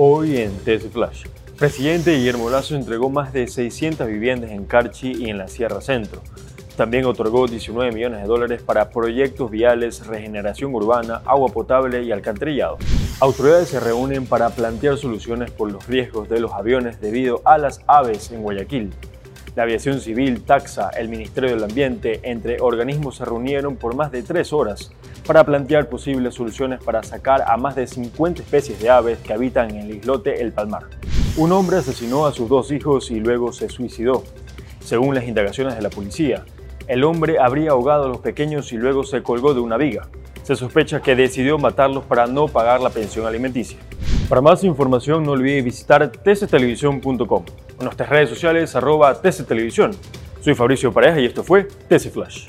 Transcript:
Hoy en TC Flash. Presidente Guillermo Lazo entregó más de 600 viviendas en Carchi y en la Sierra Centro. También otorgó 19 millones de dólares para proyectos viales, regeneración urbana, agua potable y alcantarillado. Autoridades se reúnen para plantear soluciones por los riesgos de los aviones debido a las aves en Guayaquil. La aviación civil, Taxa, el Ministerio del Ambiente, entre organismos se reunieron por más de tres horas para plantear posibles soluciones para sacar a más de 50 especies de aves que habitan en el islote El Palmar. Un hombre asesinó a sus dos hijos y luego se suicidó. Según las indagaciones de la policía, el hombre habría ahogado a los pequeños y luego se colgó de una viga. Se sospecha que decidió matarlos para no pagar la pensión alimenticia. Para más información no olvide visitar tctelevisión.com en nuestras redes sociales arroba. Soy Fabricio Pareja y esto fue TC Flash.